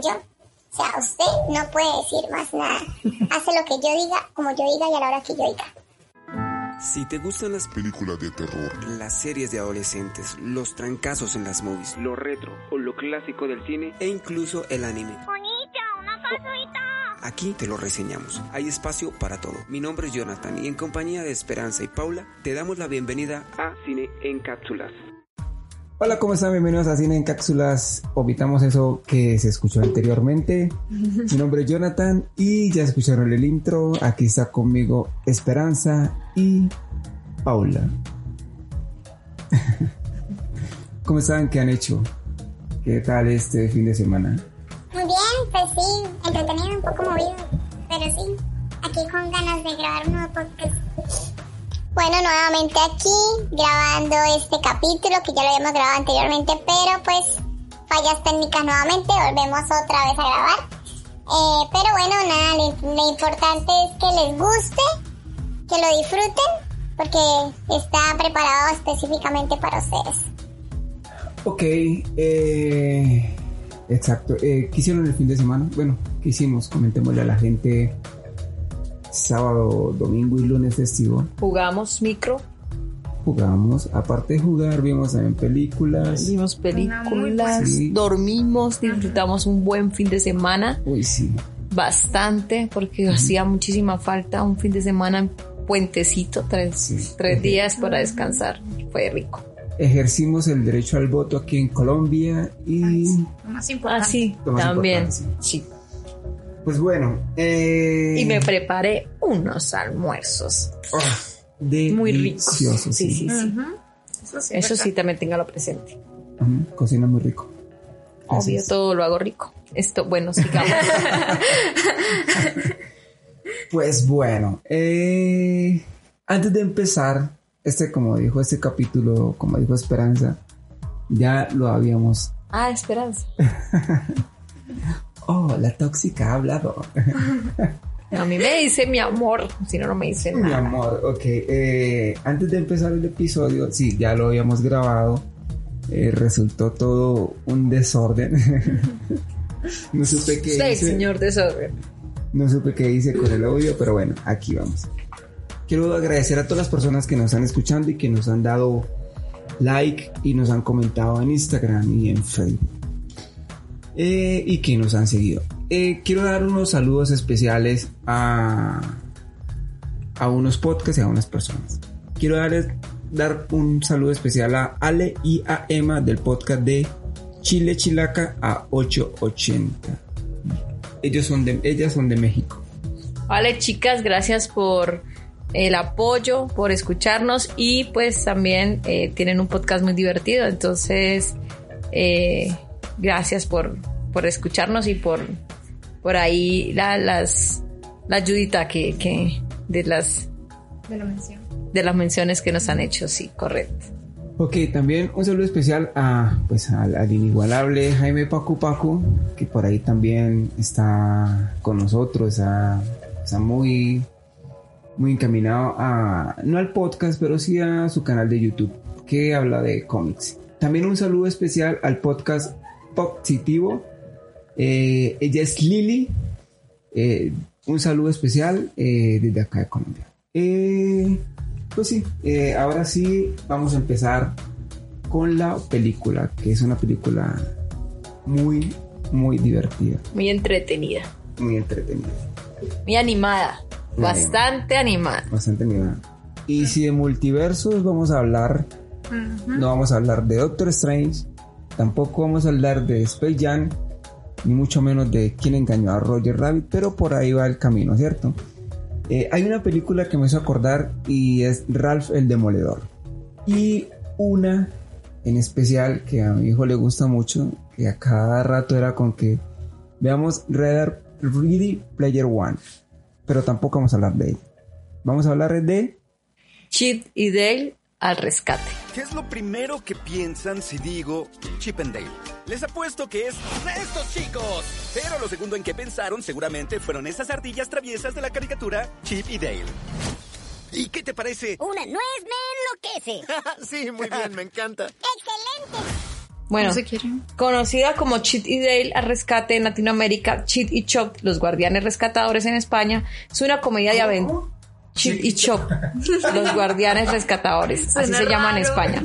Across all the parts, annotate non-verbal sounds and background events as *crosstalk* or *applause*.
yo. O sea, usted no puede decir más nada. *laughs* Hace lo que yo diga, como yo diga y a la hora que yo diga. Si te gustan las películas de terror, las series de adolescentes, los trancazos en las movies, lo retro o lo clásico del cine e incluso el anime. Bonita, una pasuita. Aquí te lo reseñamos. Hay espacio para todo. Mi nombre es Jonathan y en compañía de Esperanza y Paula te damos la bienvenida a Cine en Cápsulas. Hola, ¿cómo están? Bienvenidos a Cine en Cápsulas. Omitamos eso que se escuchó anteriormente. Mi nombre es Jonathan y ya escucharon el intro. Aquí está conmigo Esperanza y Paula. *laughs* ¿Cómo están? ¿Qué han hecho? ¿Qué tal este fin de semana? Muy bien, pues sí, entretenido, un poco movido, pero sí, aquí con ganas de grabar un nuevo podcast. Bueno, nuevamente aquí, grabando este capítulo que ya lo habíamos grabado anteriormente, pero pues fallas técnicas nuevamente, volvemos otra vez a grabar. Eh, pero bueno, nada, lo, importante es que les guste, que lo disfruten, porque está preparado específicamente para ustedes. Ok, eh, exacto. Eh, ¿Qué hicieron el fin de semana? Bueno, ¿qué hicimos? Comentémosle a la gente sábado, domingo y lunes festivo. Jugamos micro, Jugamos, aparte de jugar, vimos también películas. vimos películas, Sí. dormimos, disfrutamos un buen fin de semana, Uy, sí. bastante, porque hacía muchísima falta un fin de semana en puentecito, tres, Sí. tres días para descansar. Fue rico. Ejercimos el derecho al voto aquí en Colombia y Ah, sí, Lo más también. importante, Sí. Pues bueno. Eh, Y me preparé unos almuerzos ah, muy ricos. Sí, sí, sí. Eso sí, Eso sí, también tenganlo presente. Cocina muy rico. Obvio, todo lo hago rico. Esto, bueno, sigamos. *laughs* Pues bueno, eh, antes de empezar, este como dijo este capítulo, como dijo Esperanza, ya lo habíamos... ah, esperanza. *laughs* Oh, la tóxica ha hablado. *laughs* A mí me dice mi amor, si no, no me dice Mi nada. amor, ok. eh, antes de empezar el episodio, sí, ya lo habíamos grabado. eh, resultó todo un desorden. *laughs* no supe qué hice. señor desorden. No supe qué hice con el audio, pero bueno, aquí vamos. Quiero agradecer a todas las personas que nos están escuchando y que nos han dado like y nos han comentado en Instagram y en Facebook. Eh, y que nos han seguido. Eh, quiero dar unos saludos especiales a, a unos podcasts y a unas personas. Quiero dar, dar un saludo especial a Ale y a Emma del podcast de Chile Chilaca a 880. Ellos son de, ellas son de México. Vale, chicas, gracias por el apoyo, por escucharnos y pues también eh, tienen un podcast muy divertido. Entonces, eh, gracias por, por escucharnos y por, por ahí la, las, la ayudita que, que de las De la mención. de las menciones que nos han hecho, sí, correcto. Ok, también un saludo especial a, pues, al, al inigualable Jaime Pacu Pacu, que por ahí también está con nosotros, está, está muy, muy encaminado a, no al podcast, pero sí a su canal de YouTube, que habla de cómics. También un saludo especial al podcast Positivo. Eh, ella es Lili. Eh, un saludo especial eh, desde acá de Colombia. Eh, pues sí, eh, ahora sí vamos a empezar con la película, que es una película muy, muy divertida, Muy entretenida, muy entretenida, muy animada, Muy bastante animada. bastante animada. Y si de multiversos vamos a hablar, no vamos a hablar de Doctor Strange, tampoco vamos a hablar de Space Jam, ni mucho menos de quién engañó a Roger Rabbit, pero por ahí va el camino, ¿cierto? Eh, hay una película que me hizo acordar y es Ralph el Demoledor. Y una en especial que a mi hijo le gusta mucho, que a cada rato era con que veamos Ready Player One. Pero tampoco vamos a hablar de ella. Vamos a hablar de... Chip y Dale al rescate. ¿Qué es lo primero que piensan si digo Chip and Dale? Les apuesto que es estos chicos. Pero lo segundo en que pensaron seguramente fueron esas ardillas traviesas de la caricatura Chip y Dale. ¿Y qué te parece? Una nuez me enloquece. *laughs* sí, muy bien, me encanta. ¡Excelente! Bueno, No se quiere. conocida como Chit y Dale al rescate en Latinoamérica, Chit y Chop, los guardianes rescatadores en España, es una comedia de aventura. Chit y Chop, *laughs* los guardianes rescatadores, así Suena se llama en. España.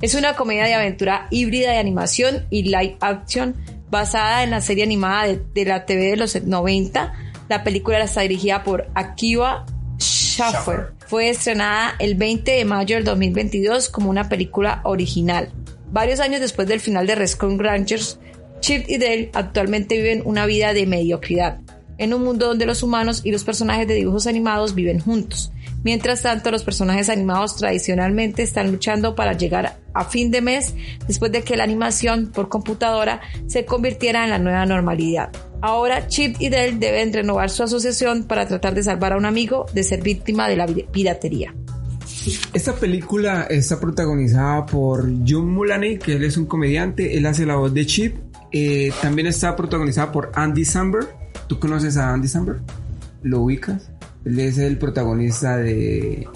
Es una comedia de aventura híbrida de animación y live action basada en la serie animada de, de la TV de los 90. La película está dirigida por Akiva Schaffer. Fue estrenada el 20 de mayo del 2022 como una película original. Varios años después del final de Rescue Rangers, Chip y Dale actualmente viven una vida de mediocridad, en un mundo donde los humanos y los personajes de dibujos animados viven juntos. Mientras tanto, los personajes animados tradicionalmente están luchando para llegar a fin de mes después de que la animación por computadora se convirtiera en la nueva normalidad. Ahora Chip y Dale deben renovar su asociación para tratar de salvar a un amigo de ser víctima de la piratería. Esta película está protagonizada por John Mulaney, que él es un comediante, él hace la voz de Chip. Eh, también está protagonizada por Andy Samberg. ¿Tú conoces a Andy Samberg? ¿Lo ubicas? Él es el protagonista de...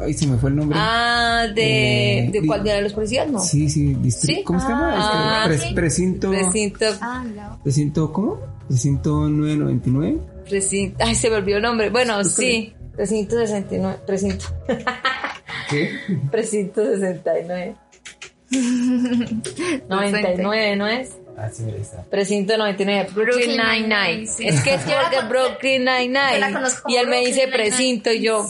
Ay, se me fue el nombre. Ah, de, Eh, ¿de cuál de los policías? No. Sí, sí, distri- ¿Sí? ¿Cómo se llama? Ah, Este, pre- sí. precinto... Precinto, Ah, no. Precinto, ¿cómo? Precinto 999. precinto, ay, se me olvidó el nombre. Bueno, sí, precinto 69, precinto, ¿Qué? *laughs* precinto 69. 99, *laughs* ¿no es? Ah, sí, mira, está. Precinto 99, Brooklyn Nine-Nine. Sí. Es que es con- *laughs* Brooklyn yo la Nine-Nine. Y él me dice precinto y yo,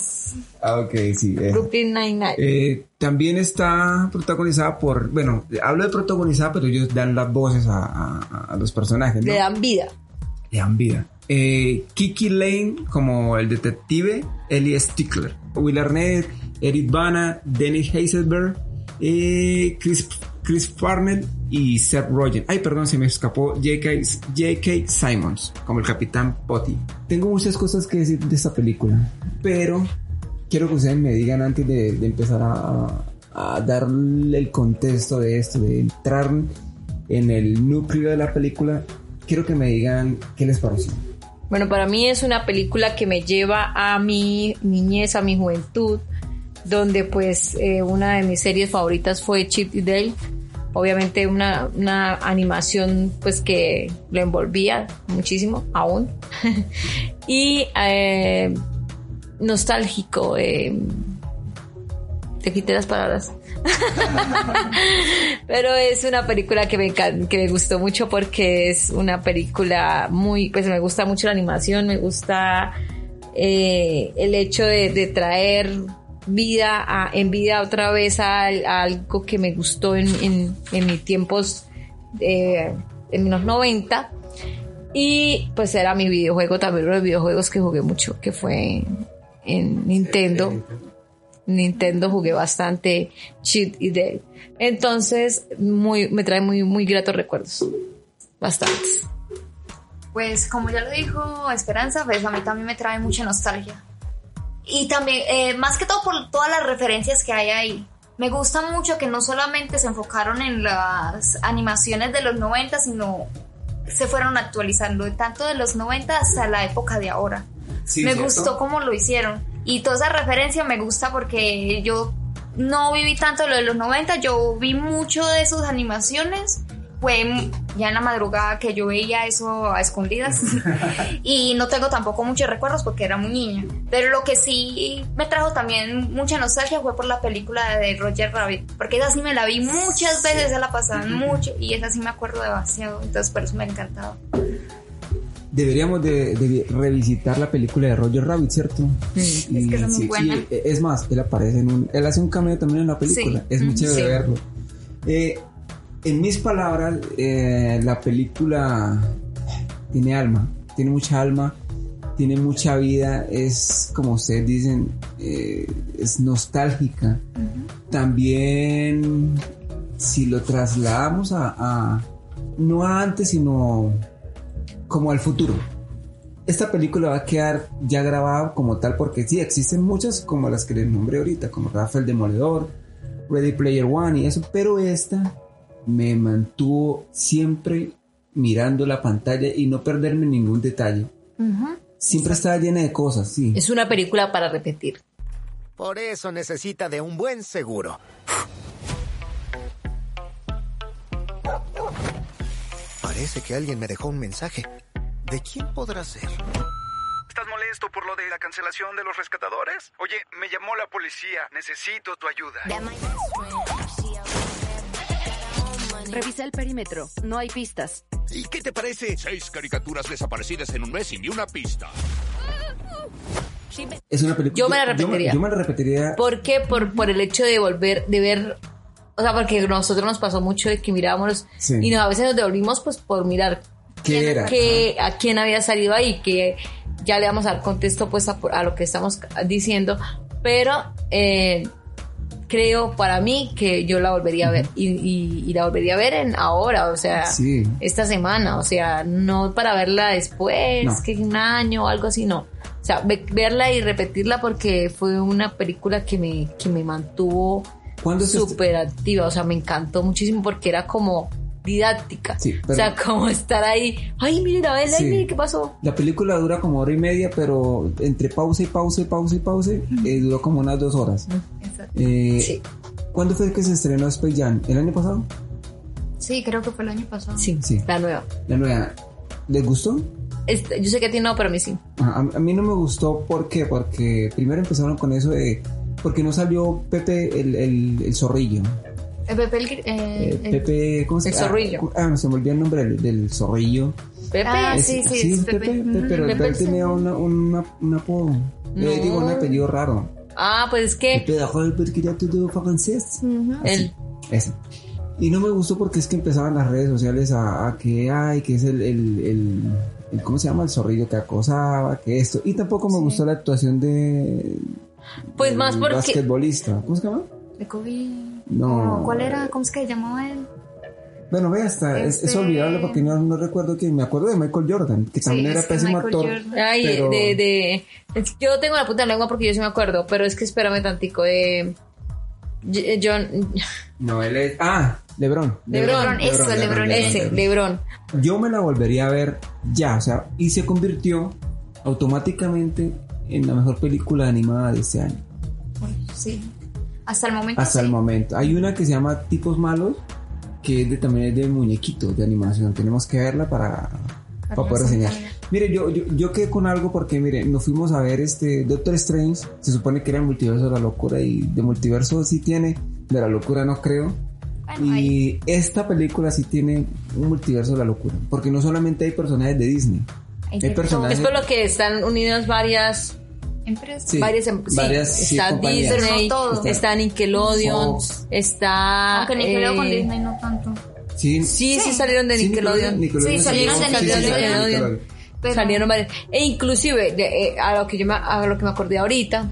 Ah, ok, sí. eh. Brooklyn Nine-Nine. Eh, también está protagonizada por, bueno, hablo de protagonizada, pero ellos dan las voces a, a- a los personajes, ¿no? Le dan vida. Le dan vida. Eh, Kiki Lane como el detective, Ellie Stickler, Will Arnett, Eric Bana, Dennis eh, Chris, Chris Farnell y Seth Rogen. Ay, perdón, se me escapó J.K. J.K. Simons como el Capitán Potty. Tengo muchas cosas que decir de esta película, pero quiero que ustedes me digan antes de, de empezar a, a darle el contexto de esto, de entrar en el núcleo de la película, quiero que me digan qué les pareció. Bueno, para mí es una película que me lleva a mi niñez, a mi juventud, donde pues eh, una de mis series favoritas fue Chip y Dale. Obviamente una, una animación pues que lo envolvía muchísimo aún. *laughs* y eh, nostálgico. eh, te quité las palabras. *laughs* Pero es una película que me, que me gustó mucho porque es una película muy, pues me gusta mucho la animación, me gusta eh, el hecho de, de traer vida a, en vida otra vez a, a algo que me gustó en, en, en mis tiempos, eh, en los 90. Y pues era mi videojuego, también uno de los videojuegos que jugué mucho, que fue en Nintendo. Nintendo jugué bastante Cheat y Dale. Entonces, muy, me trae muy, muy gratos recuerdos. Bastantes. Pues como ya lo dijo Esperanza, pues a mí también me trae mucha nostalgia. Y también, eh, más que todo por todas las referencias que hay ahí. Me gusta mucho que no solamente se enfocaron en las animaciones de los 90, sino se fueron actualizando, tanto de los 90 hasta la época de ahora. Sí, me ¿cierto? gustó cómo lo hicieron. Y toda esa referencia me gusta porque yo no viví tanto lo de los 90, yo vi mucho de sus animaciones. Fue ya en la madrugada que yo veía eso a escondidas. *laughs* y no tengo tampoco muchos recuerdos porque era muy niña. Pero lo que sí me trajo también mucha nostalgia fue por la película de Roger Rabbit. Porque esa sí me la vi muchas veces, se la pasaban mucho. Y esa sí me acuerdo demasiado. Entonces por eso me ha encantado. Deberíamos de, de revisitar la película de Roger Rabbit, ¿cierto? Y Es que es muy buena. e- es más, él aparece en un... Él hace un cameo también en la película. Sí. Es muy Mm, chévere sí. verlo. Eh, en mis palabras, eh, la película tiene alma. Tiene mucha alma. Tiene mucha vida. Es, como ustedes dicen, eh, es nostálgica. También, si lo trasladamos a, a- no a antes, sino como al futuro. Esta película va a quedar ya grabada como tal porque sí, existen muchas como las que les nombré ahorita, como Rafael Demoledor, Ready Player One y eso, pero esta me mantuvo siempre mirando la pantalla y no perderme ningún detalle. Siempre estaba llena de cosas, sí. Es una película para repetir. Por eso necesita de un buen seguro. Parece que alguien me dejó un mensaje. ¿De quién podrá ser? ¿Estás molesto por lo de la cancelación de los rescatadores? Oye, me llamó la policía. Necesito tu ayuda. Revisa el perímetro. No hay pistas. ¿Y qué te parece? Seis caricaturas desaparecidas en un mes y ni una pista. Es una película. Yo me la repetiría. Yo, me la repetiría. ¿Por qué? Por, por el hecho de volver, de ver, o sea, porque a nosotros nos pasó mucho de que mirábamos Sí. y nos, a veces nos devolvimos pues por mirar ¿Qué era? que, a quién había salido ahí, que ya le vamos a dar contexto pues a, a lo que estamos diciendo, pero eh, creo para mí que yo la volvería a ver y, y- y la volvería a ver en ahora, o sea, Sí. esta semana, o sea, no para verla después, No. que un año o algo así, no. O sea, ve- verla y repetirla porque fue una película que me, que me mantuvo ¿Cuándo se est- súper activa, o sea, me encantó muchísimo porque era como didáctica. Sí, o sea, como estar ahí, ay, miren a ver, ay, Sí. miren qué pasó. La película dura como hora y media, pero entre pausa y pausa y pausa y pausa, eh, duró como unas dos horas. Eh, Sí. ¿Cuándo fue que se estrenó Space Jam? ¿El año pasado? Sí, creo que fue el año pasado. Sí, Sí. la nueva. La nueva. ¿Les gustó? Este, yo sé que a ti no, pero a mí sí. A, a mí no me gustó, ¿por qué? Porque primero empezaron con eso de... Porque no salió Pepe el, el, el zorrillo. El Pepe, el, eh, Eh, el- Pepe, ¿cómo se El zorrillo. Ah, se me olvidó el nombre del, del zorrillo. Pepe. Ah, Es- sí, sí, es es Pepe, Pepe. Pepe, pero Pepe él tenía una, una, un apodo. No. Eh, digo, un apellido raro. Ah, pues es que Pepe de Holbert que ya todo francés. el, Ese. Y no me gustó porque es que empezaban las redes sociales a, a que, ay, que es el, el, el, el- ¿cómo se llama? El zorrillo que acosaba, que esto. Y tampoco me gustó la actuación de... Pues del más porque- basquetbolista. ¿Cómo se llama? de Kobe. No. ¿Cuál era? ¿Cómo es que se llamaba él? Bueno, ve, hasta es, es Este- olvidable porque no, no recuerdo que me acuerdo de Michael Jordan, que también Sí, era es que pésimo Michael actor. Jordan. Ay, Pero- de, yo tengo la puta lengua porque yo sí me acuerdo, pero es que espérame tantico, de J- John, *laughs* No, él es... Ah, LeBron. Lebron, eso, Lebron, ese, Lebron. Yo me la volvería a ver ya, o sea, y se convirtió automáticamente en la mejor película animada de este año. Sí. Hasta el momento. Hasta sí. el momento. Hay una que se llama Tipos Malos, que de, también es de muñequitos, de animación. Tenemos que verla para, para poder reseñar. Mire, yo, yo, yo quedé con algo porque, mire, nos fuimos a ver este Doctor Strange. Se supone que era el multiverso de la locura y de multiverso sí tiene, de la locura no creo. Bueno, ahí. Y esta película sí tiene un multiverso de la locura, porque no solamente hay personajes de Disney, Hay hay personajes Es por lo que están unidas varias, Empresas. Sí, varias, em- sí, varias, sí, está. Disney, no está Nickelodeon, Fox. está... Aunque Nickelodeon con eh, Disney no tanto. Sí, Sí, sí, salieron de sí, Nickelodeon. Sí, salieron de Nickelodeon. Nickelodeon. Pero- Salieron varias. E inclusive, de- eh, a, lo que yo me, a lo que me acordé ahorita,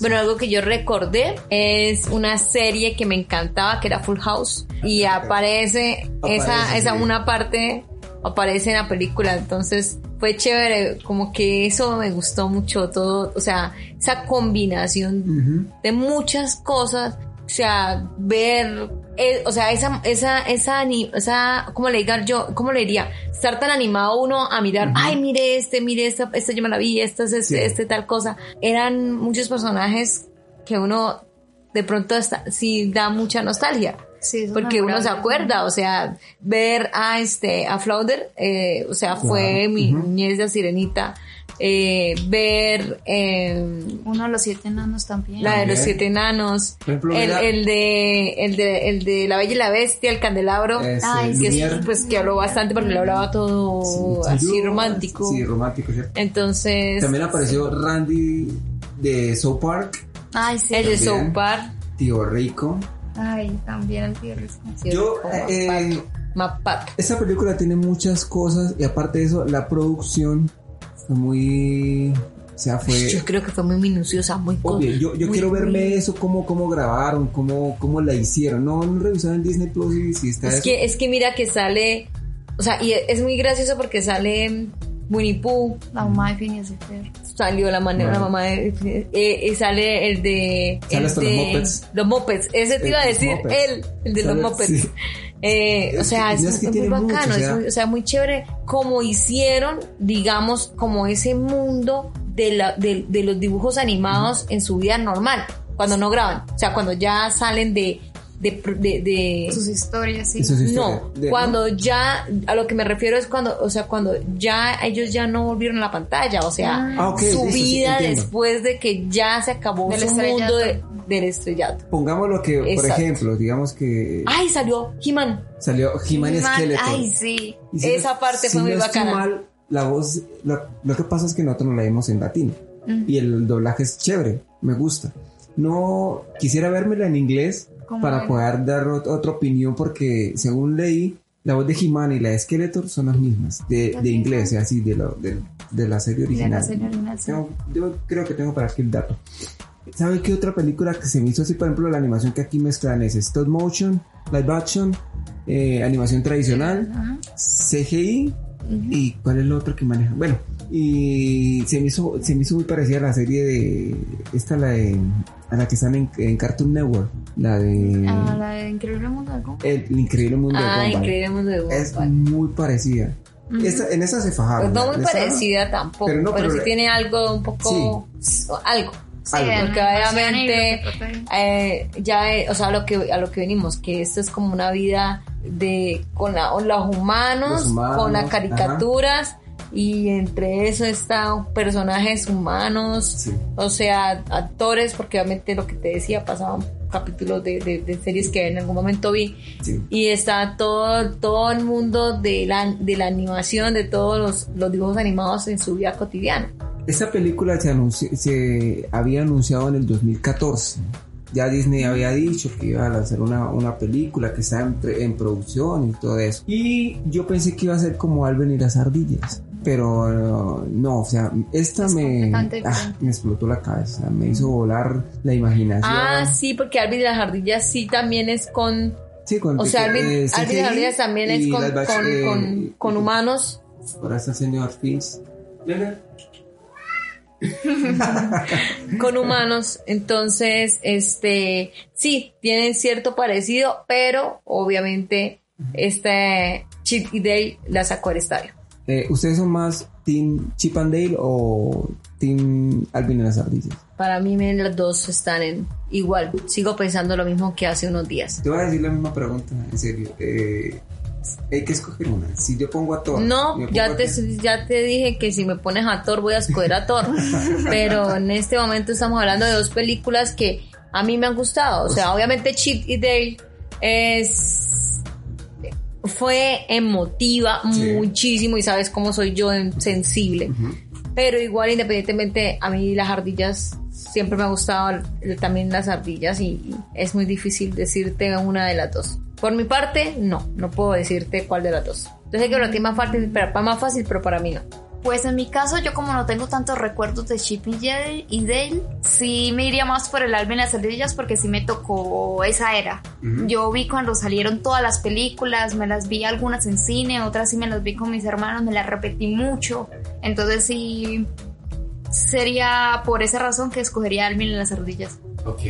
bueno, algo que yo recordé es una serie que me encantaba, que era Full House. Y aparece, esa, Aparece, esa sí. una parte, aparece en la película. Entonces fue chévere, como que eso me gustó mucho todo, o sea, esa combinación de muchas cosas, o sea, ver, eh, o sea, esa, esa, esa, esa, ¿cómo le diga yo? ¿Cómo le diría? Estar tan animado uno a mirar, ay, mire este, mire esta, esta yo me la vi, esta es este, Sí. este, tal cosa. Eran muchos personajes que uno de pronto hasta, sí da mucha nostalgia. Sí, Porque uno se acuerda, o sea, ver a este, a Flauder, eh, o sea, fue mi niñez de sirenita, eh, ver, eh, Uno de los siete enanos también. la de los siete enanos. Por ejemplo, el, de, el de, el de la Bella y la Bestia, el candelabro. Ay, que es- pues que habló bastante porque lo hablaba todo Sí, así yo- romántico. Sí, romántico, ¿cierto? Entonces, También apareció Randy de South Park, Ay, sí. el de. South Park. Tío Rico. Ay, también el sí, Yo, eh. Esta película tiene muchas cosas y aparte de eso, la producción fue muy... O sea, fue... Yo creo que fue muy minuciosa, muy Obvio, yo, yo muy- quiero verme muy- eso, cómo, cómo grabaron, cómo, cómo la hicieron. No, no revisaron en Disney Plus y si está Es eso. que, es que mira que sale, o sea, y es muy gracioso porque sale Winnie Pooh, La mamá de Phineas y Fer. Salió la, manera, la Bueno. mamá de... eh, y sale el de... Sale el hasta de los Muppets. Los Muppets, ese te iba a decir, él, el de Sale- los Muppets. sí. Eh, o sea, es, es muy mucho, bacano, o sea- es muy- o sea, muy chévere como hicieron, digamos, como ese mundo de, la, de, de los dibujos animados en su vida normal, cuando no graban, o sea, cuando ya salen de, de, de, de- Sus historias, sí. No, de- cuando ya, a lo que me refiero es cuando, o sea, cuando ya ellos ya no volvieron a la pantalla, o sea, Ah, su sí, vida después de que ya se acabó Del su estrellato. mundo de- del estrellato. Pongamos lo que, por ejemplo, digamos que Ay, salió He-Man. salió He-Man Man, Skeletor. Ay, sí. Si esa no- parte si fue muy no bacana. mal, la voz, lo, lo que pasa es que nosotros no la vimos en latino. Y el doblaje es chévere, me gusta. No quisiera vérmela en inglés ¿Cómo para poder dar ot- otra opinión porque según leí, la voz de He-Man y la de Skeletor son las mismas, de, de inglés, así de, lo- de, de la serie original. la serie original, sí. Tengo- yo creo que tengo para aquí el dato. ¿Sabe qué otra película que se me hizo así, por ejemplo, la animación que aquí mezclan es stop motion, live action, eh, animación tradicional. CGI y cuál es lo otro que maneja. Bueno, y se me hizo, se me hizo muy parecida a la serie de esta la de a la que están en, en Cartoon Network, la de Ah, la de Increíble Mundo de Gumball. el, el increíble mundo de Ah, Gumball. increíble mundo de Es Gumball. muy parecida. Esta- en esa se fajaron. Pues no la- muy esa- parecida tampoco, pero pero, no, pero- sí tiene algo un poco. Sí, Algo. De Porque obviamente eh, ya, eh, o sea, a lo que a lo que venimos, que esto es como una vida de con la- con los, humanos, Los humanos, con las ajá. caricaturas y entre eso están personajes humanos, Sí. o sea, actores, porque obviamente lo que te decía pasaban capítulos de, de- de series que en algún momento vi Sí. y está todo todo el mundo de la, de la animación, de todos los, los dibujos animados en su vida cotidiana. Esta película se, anunci- se había anunciado en el 2014. Ya Disney había dicho que iba a lanzar una, una película que está en, en producción y todo eso. Y yo pensé que iba a ser como Alvin y las ardillas. Pero eh, no, o sea, esta Es me, ah, me explotó la cabeza, me hizo volar la imaginación. Ah, sí, porque Alvin y las ardillas sí también es con Sí, con- O sea, Alvin, eh, Alvin y las CGI ardillas también es y con, con, eh, con- con humanos. Ahora está señor Fins. *laughs* Con humanos, entonces, este, sí, tienen cierto parecido, pero obviamente este Chip y Dale la sacó al estadio. Eh, ¿Ustedes son más Team Chip and Dale o Team Alvin y las ardillas? Para mí me- las dos están en igual, sigo pensando lo mismo que hace unos días. Te voy a decir la misma pregunta, en serio. Eh, hay que escoger una. Si yo pongo a Thor. No, ya te, ya te dije que si me pones a Thor voy a escoger a Thor. *laughs* Pero en este momento estamos hablando de dos películas que a mí me han gustado. O sea, obviamente Chip y Dale es fue emotiva Sí. muchísimo y sabes cómo soy yo en- sensible. Pero igual independientemente a mí las ardillas siempre me ha gustado también las ardillas y es muy difícil decirte una de las dos. Por mi parte, no, no puedo decirte cuál de las dos. Yo sé que lo que es más fácil, pero más fácil, pero para mí no. Pues en mi caso, yo como no tengo tantos recuerdos de Chip y Dale, y Dale, sí me iría más por el Alvin y las ardillas porque sí me tocó esa era. Yo vi cuando salieron todas las películas, me las vi algunas en cine, otras sí me las vi con mis hermanos, me las repetí mucho. Entonces sí sería por esa razón que escogería Alvin y las ardillas. Ok.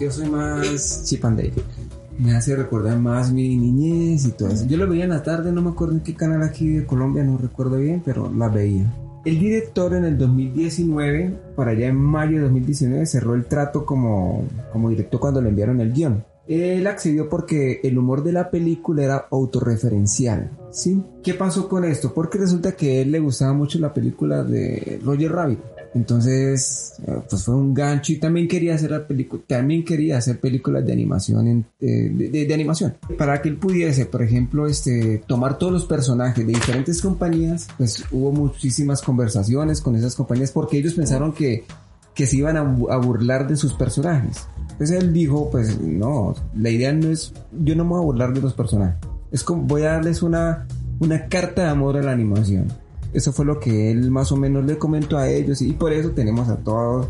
Yo soy más Chip and Dale. Me hace recordar más mi niñez y todo eso. Yo lo veía en la tarde, no me acuerdo en qué canal aquí de Colombia, no recuerdo bien, pero la veía. El director en el 2019, para allá en mayo de 2019, cerró el trato como, como director cuando le enviaron el guion. Él accedió porque el humor de la película era autorreferencial, ¿sí? ¿Qué pasó con esto? Porque resulta que él le gustaba mucho la película de Roger Rabbit. Entonces, eh, pues fue un gancho y también quería hacer la película, también quería hacer películas de animación, eh, de, animación. Para que él pudiese, por ejemplo, este, tomar todos los personajes de diferentes compañías, pues hubo muchísimas conversaciones con esas compañías porque ellos pensaron que, que se iban a, a burlar de sus personajes. Entonces él dijo, pues no, la idea no es, yo no me voy a burlar de los personajes. Es como, voy a darles una, una carta de amor a la animación. Eso fue lo que él más o menos le comentó a ellos y por eso tenemos a todos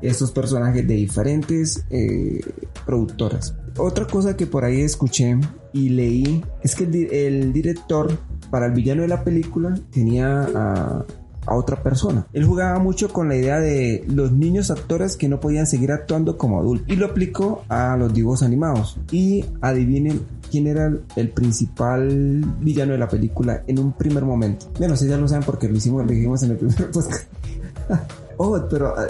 estos personajes de diferentes eh, productoras. Otra cosa que por ahí escuché y leí es que el, el director para el villano de la película tenía a, a otra persona. Él jugaba mucho con la idea de los niños actores que no podían seguir actuando como adultos y lo aplicó a los dibujos animados. Y adivinen quién era el, principal villano de la película en un primer momento. Bueno, si ya lo saben porque lo hicimos, lo dijimos en el primer *laughs* podcast. oh, pero ah,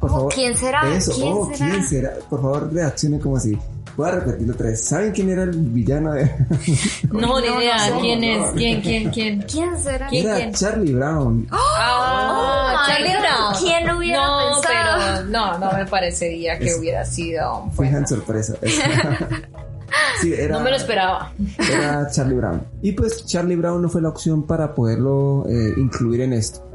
por Oh, favor. ¿quién será? Eso, ¿Quién oh, será? ¿quién será? Por favor, reaccione como si Voy a repetirlo otra vez. ¿Saben quién era el villano de.? *laughs* No, ni no, idea. no. ¿Quién No, es? no. ¿Quién, quién, quién? ¿Quién será? ¿Quién? era Charlie Brown. *gasps* Ah, Oh, Charlie. Brown. ¿Quién lo hubiera no, pensado? pero no, no me parecería que Es- hubiera sido. Fijan bueno, sorpresa. *laughs* *laughs* sí, era, no me lo esperaba. era Charlie Brown. Y pues Charlie Brown no fue la opción para poderlo eh, incluir en esto.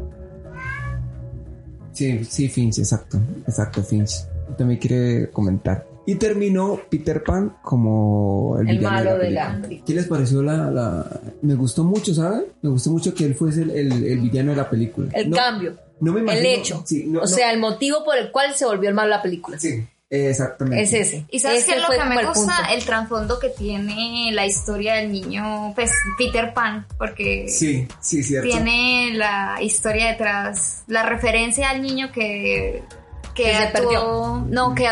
Sí, sí, Finch, exacto. Exacto, Finch. También quiere comentar. Y terminó Peter Pan como el, El villano malo de película. la película. ¿Qué les pareció la, la- Me gustó mucho, ¿saben? Me gustó mucho que él fuese el, el- el villano de la película. El No- cambio. No me El imagino- hecho. Sí, no- o no- sea, el motivo por el cual se volvió el malo la película. Sí, exactamente. Es ese. ¿Y sabes Ese qué es lo que me el gusta? punto. El trasfondo que tiene la historia del niño, pues Peter Pan, porque Sí, sí, cierto. tiene la historia detrás, la referencia al niño que, que, Que se actuó- perdió. No, que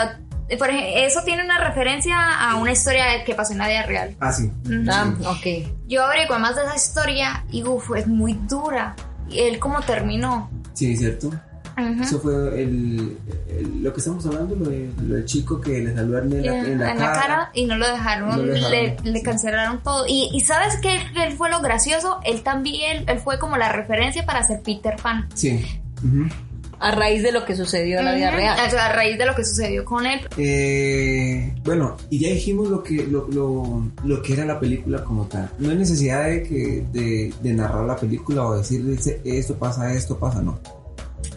por ejemplo, eso tiene una referencia a una historia que pasó en la vida real. Ah, sí. Ah, ok. Yo averigué más de esa historia y uf, es muy dura. Y él cómo terminó. Sí, cierto. Ujú. Eso fue el, el- lo que estamos hablando, lo, de- lo del chico que le salió en la, en la en cara. la cara y no lo dejaron, No lo dejaron. Le, le cancelaron todo. Y, y sabes qué él fue lo gracioso, él también, él fue como la referencia para hacer Peter Pan. Sí. Ujú. A raíz de lo que sucedió en la vida real. O sea, a raíz de lo que sucedió con él. Eh, bueno, y ya dijimos lo que, lo, lo, lo que era la película como tal. No hay necesidad de, que, de, de narrar la película o decir esto pasa, esto pasa, no.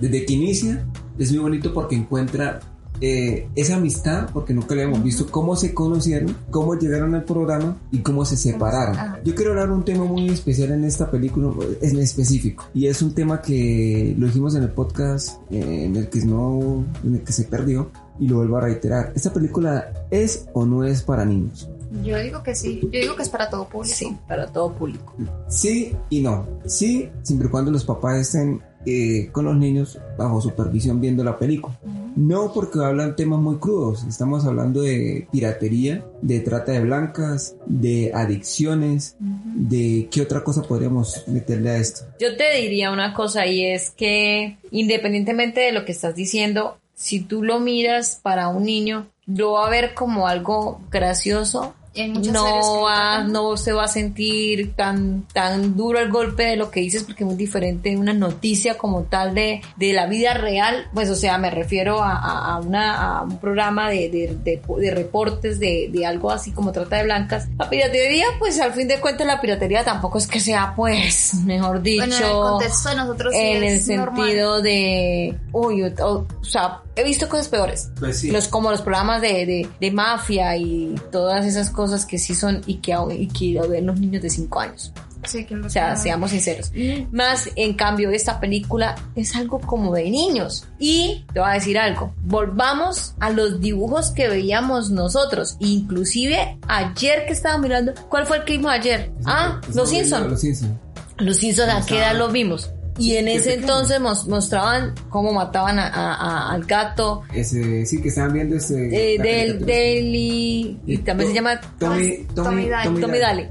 Desde que inicia es muy bonito porque encuentra eh, esa amistad, porque nunca le hemos visto cómo se conocieron, cómo llegaron al programa y cómo se separaron. Ajá. Yo quiero hablar de un tema muy especial en esta película, en específico, y es un tema que lo dijimos en el podcast eh, en el que no, en el que se perdió y lo vuelvo a reiterar. Esta película es o no es para niños. Yo digo que sí, yo digo que es para todo público. Sí, para todo público. Sí y no. Sí, siempre y cuando los papás estén eh, con los niños bajo supervisión viendo la película. No porque hablan temas muy crudos. Estamos hablando de piratería, de trata de blancas, de adicciones, de qué otra cosa podríamos meterle a esto. Yo te diría una cosa y es que independientemente de lo que estás diciendo, si tú lo miras para un niño, lo va a ver como algo gracioso. No va, no se va a sentir tan, tan duro el golpe de lo que dices porque es muy diferente una noticia como tal de, de la vida real. Pues o sea, me refiero a, a- a una, a un programa de, de, de- de reportes de, de algo así como trata de blancas. La piratería, pues al fin de cuentas la piratería tampoco es que sea pues, *laughs* mejor dicho Bueno, en el contexto de nosotros sí en el normal. sentido de uy o sea he visto cosas peores. Pues sí. los como los programas de, de, de mafia y todas esas cosas que sí son y que aún- y que lo ven los niños de 5 años. Sí, que o sea seamos sinceros. Más en cambio esta película es algo como de niños. Y te voy a decir algo. Volvamos a los dibujos que veíamos nosotros. Inclusive ayer que estaba mirando ¿cuál fue el que vimos ayer? ah los Simpsons Los Simpsons. los Simpsons a qué edad lo vimos. Y en ese pequeño. entonces mos- mostraban cómo mataban a- a- a- al gato Ese, sí, que estaban viendo este. eh, del. Daily y también se llama Tommy, Tommy, Tommy Daly.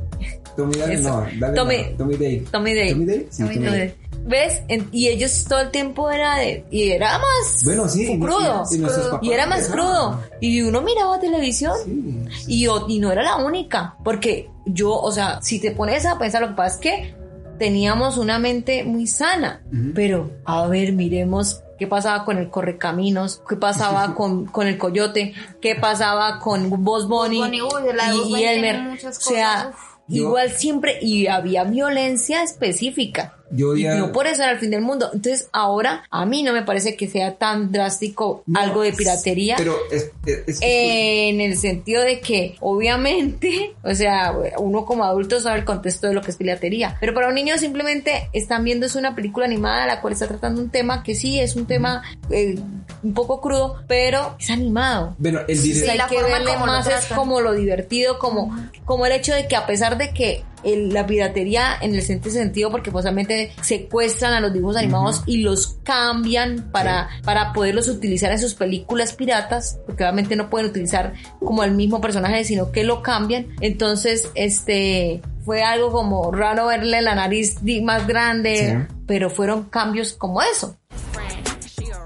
Tommy Eso. no, Dale Tommy- no, Tommy Day. Tommy Daly. Tommy Day, sí, Tommy Tommy Day. ¿Ves? En- y ellos todo el tiempo era de y era más Bueno, sí, crudo y- y nuestros Crudo. papás y era más crudo y uno miraba televisión Sí. Y, yo- y no era la única, porque yo, o sea, si te pones a pensar, lo que pasa es que teníamos una mente muy sana, pero a ver, miremos qué pasaba con el correcaminos, qué pasaba *laughs* con, con el coyote, qué pasaba con Boss Bunny, Bunny, uy, de la de y, y Elmer. muchas o sea, uf. Igual siempre, y había violencia específica. Yo Y ya- no por eso era el fin del mundo. Entonces, ahora a mí no me parece que sea tan drástico No, algo de piratería. Pero es, es- es- En el sentido de que, obviamente, *laughs* o sea, uno como adulto sabe el contexto de lo que es piratería, pero para un niño simplemente están viendo es una película animada la cual está tratando un tema que sí es un tema eh, un poco crudo, pero es animado. Bueno, el Sí, director. la hay que forma verle más es como lo divertido, como, como el hecho de que a pesar de que el- la piratería en el sentido, sentido porque posiblemente secuestran a los dibujos animados y los cambian para, para poderlos utilizar en sus películas piratas, porque obviamente no pueden utilizar como el mismo personaje, sino que lo cambian. Entonces, este fue algo como raro verle la nariz más grande, Sí. pero fueron cambios como eso.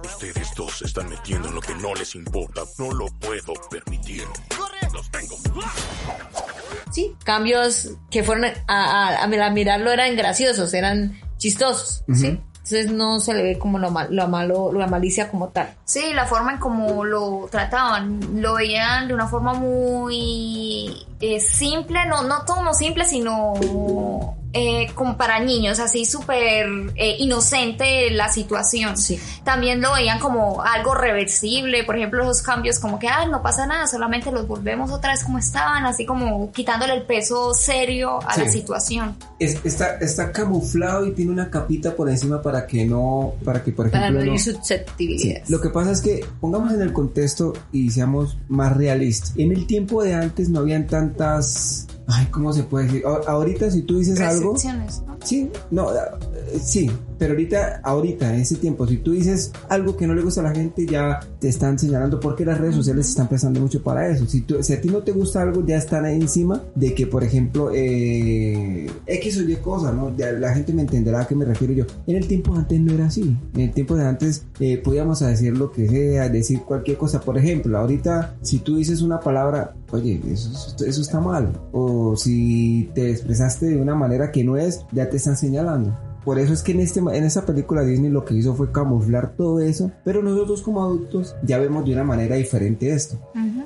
Ustedes dos se están metiendo en lo que no les importa. No lo puedo permitir. Corre Los tengo. Sí, cambios que fueron a, a- a mirarlo eran graciosos, eran chistosos, ¿sí? Entonces no se le ve como lo, mal- lo malo, la malicia como tal. Sí, la forma en cómo lo trataban, lo veían de una forma muy eh, simple, no, no como simple, sino eh, como para niños, así súper eh, inocente la situación. Sí. También lo veían como algo reversible, por ejemplo, esos cambios como que, ah, no pasa nada, solamente los volvemos otra vez como estaban, así como quitándole el peso serio a la situación. Es- está, está camuflado y tiene una capita por encima para que no, para que por Para ejemplo no no- ir Sí, susceptibilidades. Lo que pasa es que pongamos en el contexto y seamos más realistas. En el tiempo de antes no habían tantas... Ay, ¿cómo se puede decir? Ahorita si tú dices algo... ¿no? Sí, no, eh, sí, pero ahorita, ahorita, en ese tiempo, si tú dices algo que no le gusta a la gente, ya te están señalando porque las redes sociales están prestando mucho para eso. Si, tú, si a ti no te gusta algo, ya están ahí encima de que, por ejemplo, eh, X o Y cosa, ¿no? La gente me entenderá a qué me refiero yo. En el tiempo de antes no era así. En el tiempo de antes eh, podíamos decir lo que sea, decir cualquier cosa. Por ejemplo, ahorita, si tú dices una palabra, oye, eso, eso está mal. O si te expresaste de una manera que no es, ya te están señalando. Por eso es que en, este, en esta película Disney lo que hizo fue camuflar todo eso, pero nosotros como adultos ya vemos de una manera diferente esto.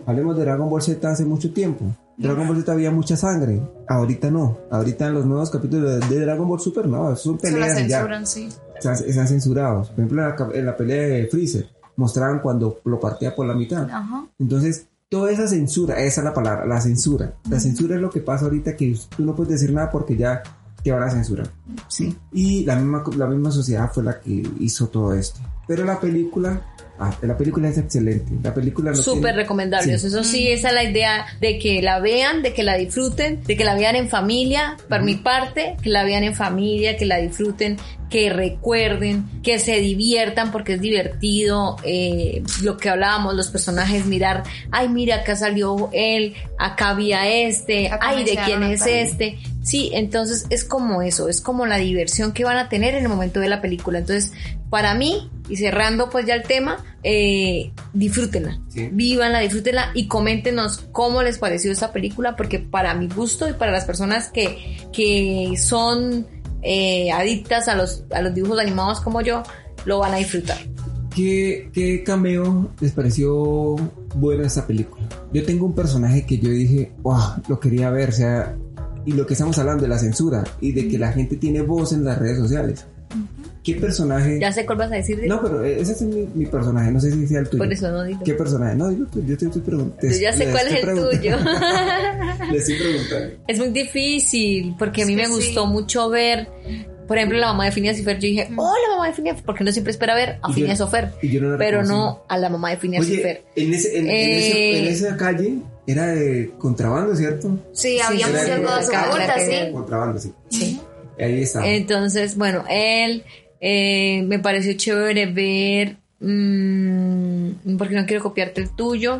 Hablemos de Dragon Ball Z hace mucho tiempo. Dragon Ball Z había mucha sangre, ahorita no. Ahorita en los nuevos capítulos de, Dragon Ball Super no, son Se peleas ya censuran, sí. están, están censurados. Por ejemplo, en la, en la pelea de Freezer mostraban cuando lo partía por la mitad. Ajá. Entonces, toda esa censura, esa es la palabra, la censura. La censura es lo que pasa ahorita que tú no puedes decir nada porque ya te van a censurar. Sí. Y la misma, la misma sociedad fue la que hizo todo esto. Pero la película, ah, la película es excelente. La película no Súper tiene-. Sí. Eso sí, esa es la idea de que la vean, de que la disfruten, de que la vean en familia. Por mi parte, que la vean en familia, que la disfruten, que recuerden, que se diviertan porque es divertido. eh, lo que hablábamos, los personajes, mirar, ay, mira, acá salió él, acá había este, Acá ay, ¿de quién es tal". este? Sí, entonces es como eso, es como la diversión que van a tener en el momento de la película. Entonces, para mí, y cerrando pues ya el tema, eh, disfrútenla, Sí. vívanla, disfrútenla y coméntenos cómo les pareció esta película, porque para mi gusto y para las personas que, que son eh, adictas a los, a los dibujos animados como yo, lo van a disfrutar. ¿Qué, ¿Qué cameo les pareció bueno esta película? Yo tengo un personaje que yo dije, wow, lo quería ver, o sea, y lo que estamos hablando de la censura y de que la gente tiene voz en las redes sociales. ¿Qué personaje? Ya sé cuál vas a decir. No, pero ese es mi, mi personaje, no sé si sea el tuyo. Por eso no digo. ¿Qué personaje? No, dilo tú, yo te estoy preguntando. Yo ya sé cuál es el tuyo. *laughs* Le estoy preguntando. Es muy difícil porque a mí me gustó sí. mucho ver, por ejemplo, la mamá de Phineas y Fer. Yo dije, oh, la mamá de Phineas, porque uno siempre espera ver a yo- Phineas o Fer, y yo no la pero reconocí. no a la mamá de Phineas y Fer. Oye, en, ese, en, en ese- en Eh, esa calle era de contrabando, ¿cierto? Sí, había sí, muchas sí, cosas ocultas, sí. Contrabando, sí. Sí. Ahí está. Entonces, bueno, él eh, me pareció chévere ver. mm, porque no quiero copiarte el tuyo.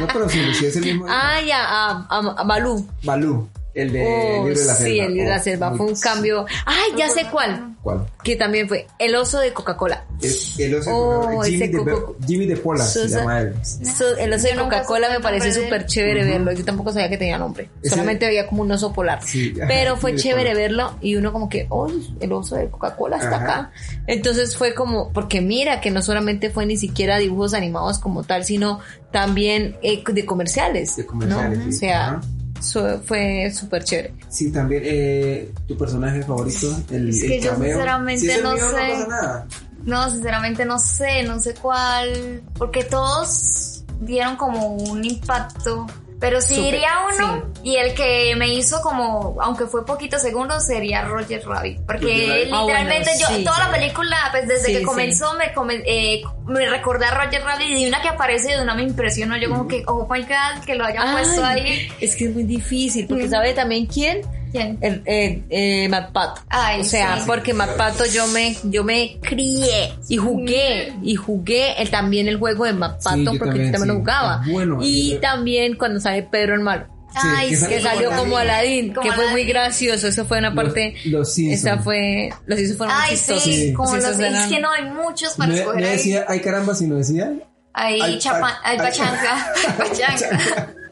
No, pero si, si es el *laughs* mismo. ah, ya, a, a, a Balú. Balú, el de Oh, Libro de la Selva. sí, el libro de la Oh, selva. Fue un cambio. Ay, ya sé cuál. ¿Cuál? Que también fue el oso de Coca-Cola. Es el oso de Oh, Coca-Cola. Jimmy, de, Jimmy de Pola se Susa- llama él. So- el oso de Coca-Cola me pareció súper chévere verlo. Yo tampoco sabía que tenía nombre. Solamente veía como un oso polar. Sí, ajá, Pero fue chévere verlo y uno como que, oh, el oso de Coca-Cola está Ajá. acá. Entonces fue como, porque mira que no solamente fue ni siquiera dibujos animados como tal, sino también eh, de comerciales. De comerciales, ¿no? sí. O sea, Ajá. Fue súper chévere. Sí, también eh, tu personaje favorito, el, Es el yo cameo. sinceramente Si es el no mío, sé. No pasa nada. No, sinceramente no sé, no sé cuál, porque todos dieron como un impacto. Pero sí diría uno, y el que me hizo como, aunque fue poquito segundos, sería Roger Rabbit. Porque Roger Rabbit. Ah, literalmente bueno, yo, sí. toda la película, pues desde Sí, que sí. comenzó, me, eh, me recordé a Roger Rabbit y de una que aparece y de una me impresionó. Yo como que, oh my god, que lo hayan puesto ahí. Es que es muy difícil, porque Mm. ¿sabe también quién? ¿Quién? El, eh, eh, Matt Pato. Ay, o sea, sí. porque Matt Pato yo me, yo me crié y jugué, y jugué el, también el juego de Matt Sí, Pato yo porque también, yo también lo jugaba. Bueno, y yo- también cuando sale Pedro el Malo. Sí, Ay, que sí, Que salió como Aladín, Como que fue muy Aladdin. gracioso. Eso fue una Los- parte. los Simpson. esa fue. Los hizo fueron muy Ay, chistosos. sí, Sí. como los eran- es que no hay muchos para No, escoger no ahí. decía, ay caramba, sino decía. Ahí, Ay, chapa, ay, pachanga, *laughs* pachanga. *laughs*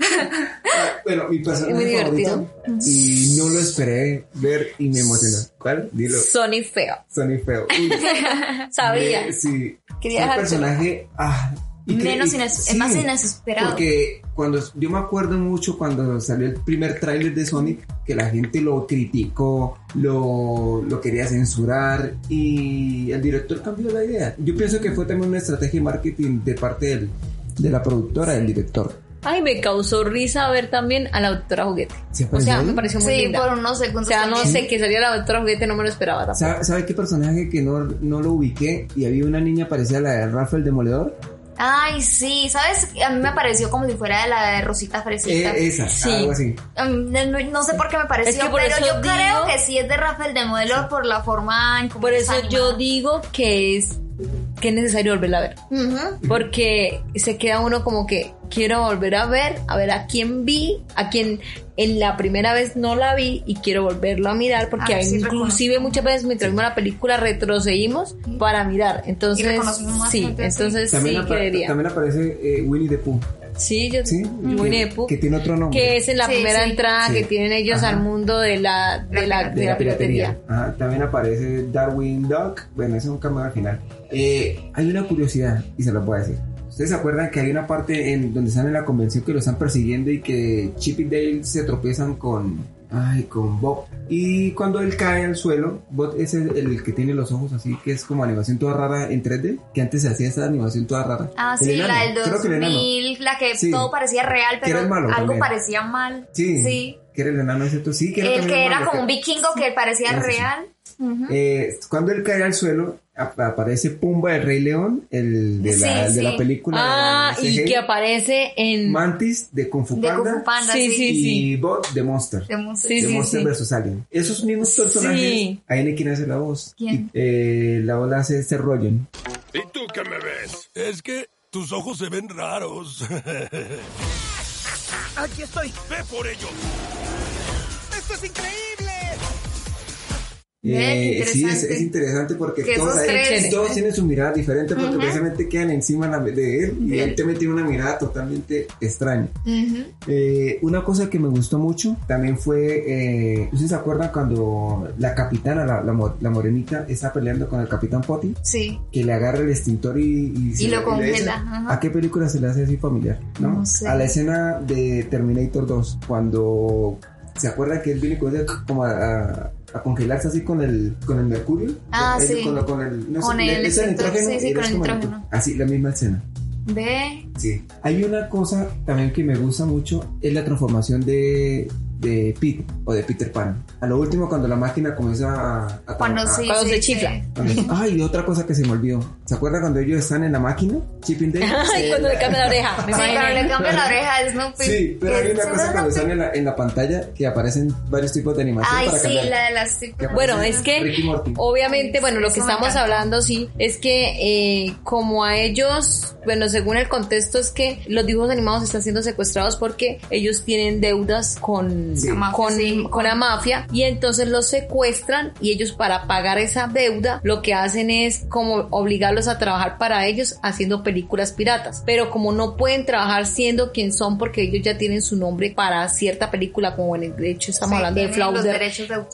*laughs* bueno, mi personaje muy divertido. favorito y no lo esperé ver y me emocionó. ¿Cuál? Dilo. Sony feo. Sonny Feo. Uy, *laughs* Sabía. me- sí. Quería un personaje ah, que- Menos y- más inesperado. Porque cuando yo me acuerdo mucho cuando salió el primer tráiler de Sonic que la gente lo criticó, lo, lo quería censurar y el director cambió la idea. Yo pienso que fue también una estrategia de marketing de parte del- de la productora, del director. Ay, me causó risa ver también a la doctora Juguete. ¿Se O sea, ahí? me pareció muy Sí, linda. por unos O segundos. sea, no también. sé que salía la doctora Juguete, no me lo esperaba tampoco. ¿Sabe, sabe qué personaje que no, no lo ubiqué y había una niña parecida a la de Rafael Demoledor? Ay, sí, ¿sabes? A mí me pareció como si fuera de la de Rosita Fresita. Eh, esa, Sí. algo así. Um, no, no sé por qué me pareció, Es que por pero yo digo- creo que sí es de Rafael de Modelo por la forma en cómo Por eso yo digo que es que es necesario volverla a ver. Porque se queda uno como que quiero volver a ver, a ver a quién vi, a quien en la primera vez no la vi y quiero volverlo a mirar porque Ah, sí, inclusive reconozco. muchas veces mientras vimos la película retrocedimos para mirar. Entonces, sí, gente, sí. entonces También, sí apa- creería. también aparece eh, Winnie the Pooh. Sí, yo Sí, Winnie que- que tiene otro nombre. que es en la Sí, primera sí. entrada Sí. que tienen ellos Ajá. al mundo de la de la, de la piratería. Ajá, también aparece Darwin Duck. Bueno, ese es un cameo al final. Eh, hay una curiosidad y se lo voy a decir. ¿Ustedes se acuerdan que hay una parte en donde están en la convención que lo están persiguiendo y que Chip y Dale se tropiezan con, ay, con Bob? Y cuando él cae al suelo, Bob es el, el que tiene los ojos así, que es como animación toda rara en 3D, que antes se hacía esa animación toda rara. Ah, El sí, enano, la del creo que el enano. 2000, la que Sí. todo parecía real, pero algo también. parecía mal. Sí, Sí. Que era el enano, ¿cierto? Sí, que era El también que era malo, como un vikingo que parecía Ese sí. real. Ujú. Eh, cuando él cae al suelo, ap- aparece Pumba, el Rey León, el de, la, Sí, el de la sí. película. Ah, de y que aparece en Mantis de Kung Fu De Panda. Kung Fu Panda, Sí, sí. sí, y Bot de Monster. De. Sí, de sí, Monster sí. vs. Alien. Esos mismos personajes, Sí. ahí no quién hace la voz. ¿Quién? Y, eh, la voz la hace este Rogen. ¿Y tú qué me ves? Es que tus ojos se ven raros. *laughs* Aquí estoy. Ve por ellos. ¡Esto es increíble! Eh, sí, es, interesante. es interesante porque Que todos, ahí- tienen su mirada diferente porque precisamente quedan encima de él y él también tiene una mirada totalmente extraña. Eh, una cosa que me gustó mucho también fue, eh, ¿ustedes se acuerdan cuando la capitana, la, la, mo- la morenita, está peleando con el capitán Potty? Sí. Que le agarra el extintor y, y, se Y lo congela. ¿A qué película se le hace así familiar? ¿no? No sé. A la escena de Terminator 2, cuando se acuerdan que él viene con ella como a, a- a congelarse así con el, con el mercurio. Ah, Él sí. Con, con el, no Con sé, el echan extintor, nitrógeno sí, sí, con el nitrógeno. Así, la misma escena. Ve. Sí. Hay una cosa también que me gusta mucho, es la transformación de, de Pete o de Peter Pan. A lo último, cuando la máquina comienza a... a Cuando a- sí. Cuando sí, se chifla. sí. Ay, otra cosa que se me olvidó. ¿Se acuerdan cuando ellos están en la máquina? Chip and Dale. *laughs* Ay, cuando le cambia la oreja. me Sí, cuando le cambia la oreja a Snoopy. Sí, pero hay una cosa cuando están en la, en la pantalla que aparecen varios tipos de animación Ay, para sí, cambiar. la de las... Que Bueno, es que obviamente, bueno, lo que estamos hablando, sí, es que eh, como a ellos, bueno, según el contexto es que los dibujos animados están siendo secuestrados porque ellos tienen deudas con, Sí. La mafia, con, sí. con la mafia y entonces los secuestran y ellos para pagar esa deuda lo que hacen es como obligarlos a trabajar para ellos haciendo películas piratas. Pero como no pueden trabajar siendo quien son porque ellos ya tienen su nombre para cierta película, como en el, de hecho estamos Sí, hablando de Flauder, de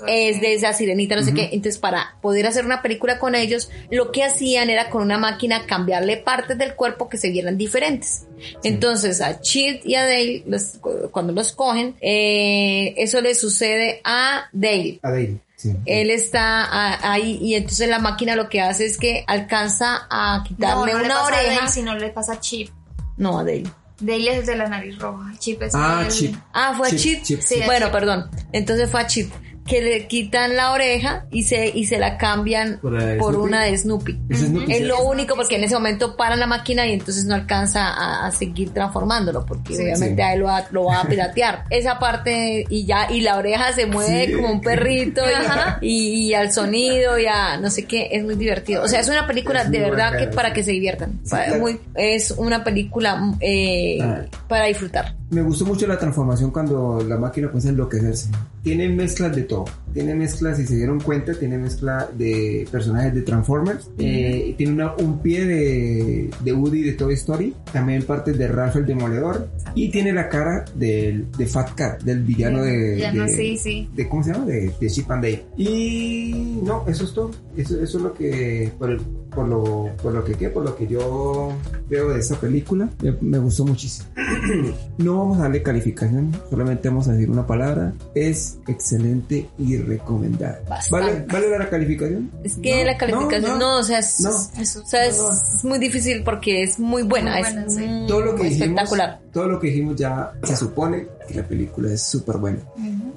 es de esa sirenita, no sé qué. Entonces, para poder hacer una película con ellos, lo que hacían era con una máquina cambiarle partes del cuerpo que se vieran diferentes. Entonces, a Chip y a Dale, los- cuando los cogen, eh, eso le sucede a Dale. A Dale, sí. Él está a- ahí y entonces la máquina lo que hace es que alcanza a no, quitarle no le una pasa a oreja. Dale, sino le pasa a Chip. No, a Dale. Dale es de la nariz roja. Chip es Ah, el... Chip. Ah, fue a Chip, Chip. Chip, sí. Bueno, Chip. perdón. Entonces fue a Chip. Que le quitan la oreja y se, y se la cambian ¿Por la de por Snoopy? una de Snoopy. Es Snoopy, Es sí. lo único porque en ese momento paran la máquina y entonces no alcanza a, a seguir transformándolo porque Sí. obviamente Sí. a él lo va, lo va a piratear. *laughs* Esa parte y ya, y la oreja se mueve Sí. como un perrito Ajá. y, y, y al sonido y a no sé qué, es muy divertido. O sea, es una película Es de verdad bacana, que para sí. que se diviertan. Para- muy- es una película eh, Ah. para disfrutar. Me gustó mucho la transformación cuando la máquina comienza a enloquecerse. Tiene mezclas de todo. tiene mezcla, si se dieron cuenta, tiene mezcla de personajes de Transformers. Eh, tiene una- un pie de, de Woody de Toy Story. También partes de Ralph el Demoledor. Y tiene la cara del, de Fat Cat, del villano de, Ya no, de- sí, sí. de- ¿cómo se llama? De, de Chip and Dale. Y no, eso es todo. Eso, eso es lo que, por, el- por lo, por lo que, ¿qué? Por lo que yo veo de esta película, me, me gustó muchísimo. *clears throat* no vamos a darle calificación, solamente vamos a decir una palabra. Es excelente y recomendada. ¿Vale, ¿Vale la calificación? Es que No, la calificación, no, no, o sea, es, no. es- o sea, es, es muy difícil porque es muy buena, Muy es buena, sí. mm, todo lo que dijimos, espectacular. todo lo que dijimos ya se supone que la película es súper buena.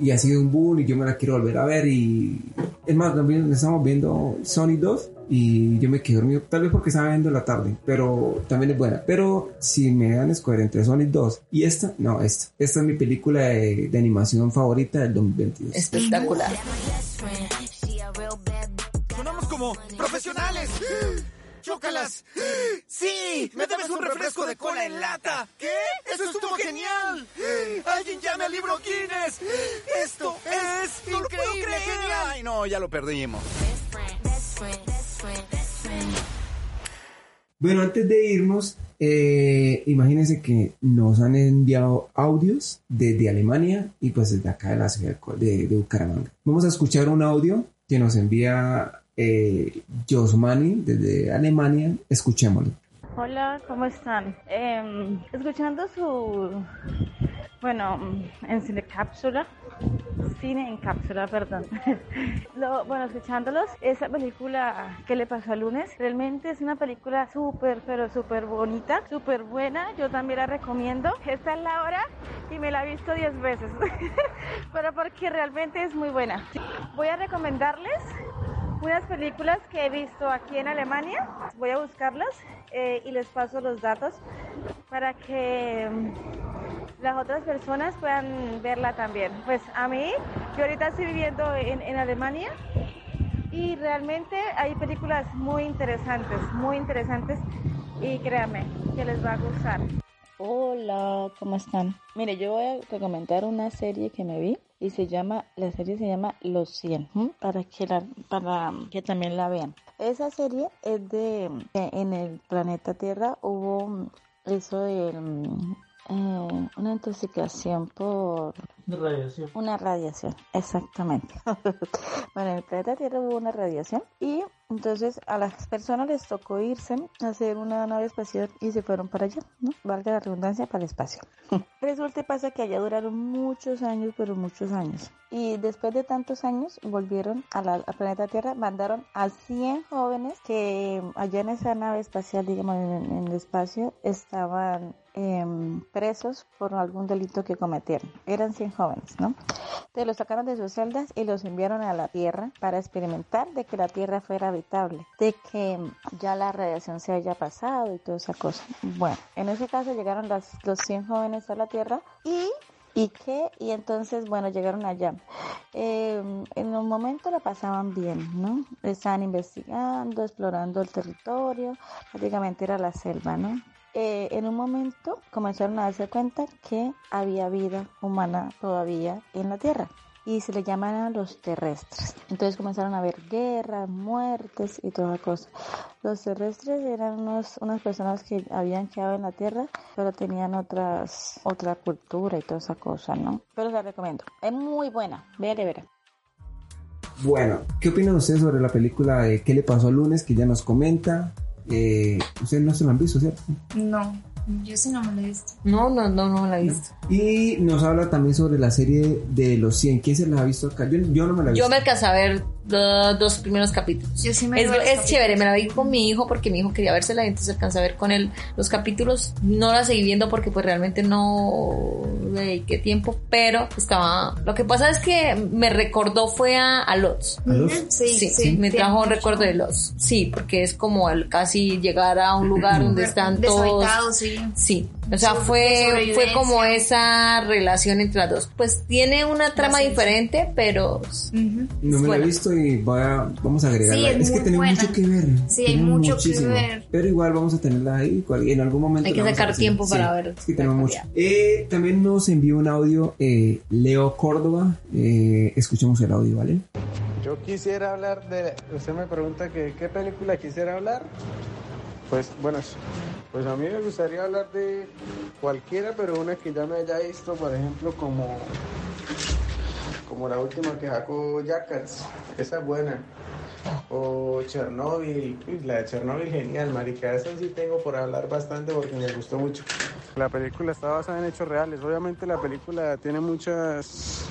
Y ha sido un boom y yo me la quiero volver a ver y es más, también estamos viendo Sonic 2 y yo me quedé dormido, tal vez porque estaba viendo en la tarde, pero también es buena. Pero si me dan a escoger entre Sonic 2 y esta, no, esta. Esta es mi película de, de animación favorita del 2022. Espectacular. Sonamos como profesionales. ¡Chócalas! ¡Sí! ¡Me debes un refresco de cola en lata! ¿Qué? ¡Eso estuvo genial! ¡Alguien llame al libro Guinness! ¡Esto es increíble, genial! ¡Ay, no! Ya lo perdimos. Bueno, antes de irnos, eh, imagínense que nos han enviado audios desde Alemania y pues desde acá de la ciudad de de Bucaramanga. Vamos a escuchar un audio que nos envía eh, Josmani desde Alemania. Escuchémoslo. Hola, ¿cómo están? Em, escuchando su, bueno, en cine cápsula, cine en cápsula, perdón. *laughs* Bueno, escuchándolos, esa película que le pasó el lunes, realmente es una película súper, pero súper bonita, súper buena. Yo también la recomiendo. Esta es la hora y me la he visto 10 veces, *laughs* pero porque realmente es muy buena. Voy a recomendarles unas películas que he visto aquí en Alemania. Voy a buscarlas eh, y les paso los datos para que mm, las otras personas puedan verla también. Pues a mí, yo ahorita estoy viviendo en, en Alemania y realmente hay películas muy interesantes, muy interesantes y créanme que les va a gustar. Hola, ¿cómo están? Mire, yo voy a recomendar una serie que me vi y se llama, la serie se llama Los 100, ¿m? para que la, para que también la vean. Esa serie es de, que en el planeta Tierra hubo mm, eso de mm, eh, una intoxicación por Radiación. una radiación, exactamente. *laughs* bueno, en el planeta Tierra hubo una radiación y entonces a las personas les tocó irse a hacer una nave espacial y se fueron para allá, ¿no? Valga la redundancia para el espacio. *laughs* Resulta pasa que allá duraron muchos años, pero muchos años. Y después de tantos años volvieron al planeta Tierra, mandaron a 100 jóvenes que allá en esa nave espacial, digamos, en, en el espacio, estaban em, presos por algún delito que cometieron. Eran 100 jóvenes, ¿no? Entonces los sacaron de sus celdas y los enviaron a la Tierra para experimentar de que la Tierra fuera habitable, de que em, ya la radiación se haya pasado y toda esa cosa. Bueno, en ese caso llegaron las, los 100 jóvenes a la Tierra y ¿Y qué? Y entonces, bueno, llegaron allá. Eh, en un momento la pasaban bien, ¿no? Estaban investigando, explorando el territorio, prácticamente era la selva, ¿no? Eh, en un momento comenzaron a darse cuenta que había vida humana todavía en la Tierra y se le llaman los terrestres. Entonces comenzaron a haber guerras, muertes y toda cosa. Los terrestres eran unos, unas personas que habían quedado en la Tierra, pero tenían otras, otra cultura y toda esa cosa, ¿no? Pero la recomiendo. Es muy buena. Véale, verá. Bueno, ¿qué opinan ustedes sobre la película de ¿Qué le pasó el lunes? Que ya nos comenta. Eh, ustedes no se lo han visto, ¿cierto? No, yo sí no me lo he visto. No, no, no, no la he visto. Y nos habla también sobre la serie de los 100. ¿Quién se la ha visto acá? Yo, yo no me la he visto. Yo me alcancé a ver do- dos primeros capítulos. Yo sí me es, es chévere, me la vi con mi hijo porque mi hijo quería vérsela y entonces alcancé a ver con él los capítulos. No la seguí viendo porque pues realmente no le dediqué tiempo, pero estaba... Lo que pasa es que me recordó fue a, a Lots. Sí, Sí, sí. me trajo un recuerdo de los. Sí, porque es como el casi llegar a un lugar donde están todos. Sí. Sí, o sea, fue, fue como esa relación entre las dos. Pues tiene una trama diferente, pero. No me la he visto y y voy a- vamos a agregarla. Sí, es es que tenemos buena. mucho que ver. Sí, hay mucho que ver. Pero igual vamos a tenerla ahí. En algún momento. Hay que sacar tiempo Sí, para ver Es que tenemos mucho. Eh, también nos envió un audio eh, Leo Córdoba. Eh, escuchemos el audio, ¿vale? Yo quisiera hablar de. Usted me pregunta que qué película quisiera hablar. Pues bueno, pues a mí me gustaría hablar de cualquiera, pero una que ya me haya visto, por ejemplo, como como la última que sacó Jackass, esa es buena. O Chernobyl, uy, la de Chernobyl genial, marica, esa sí tengo por hablar bastante porque me gustó mucho. La película está basada en hechos reales, obviamente la película tiene muchas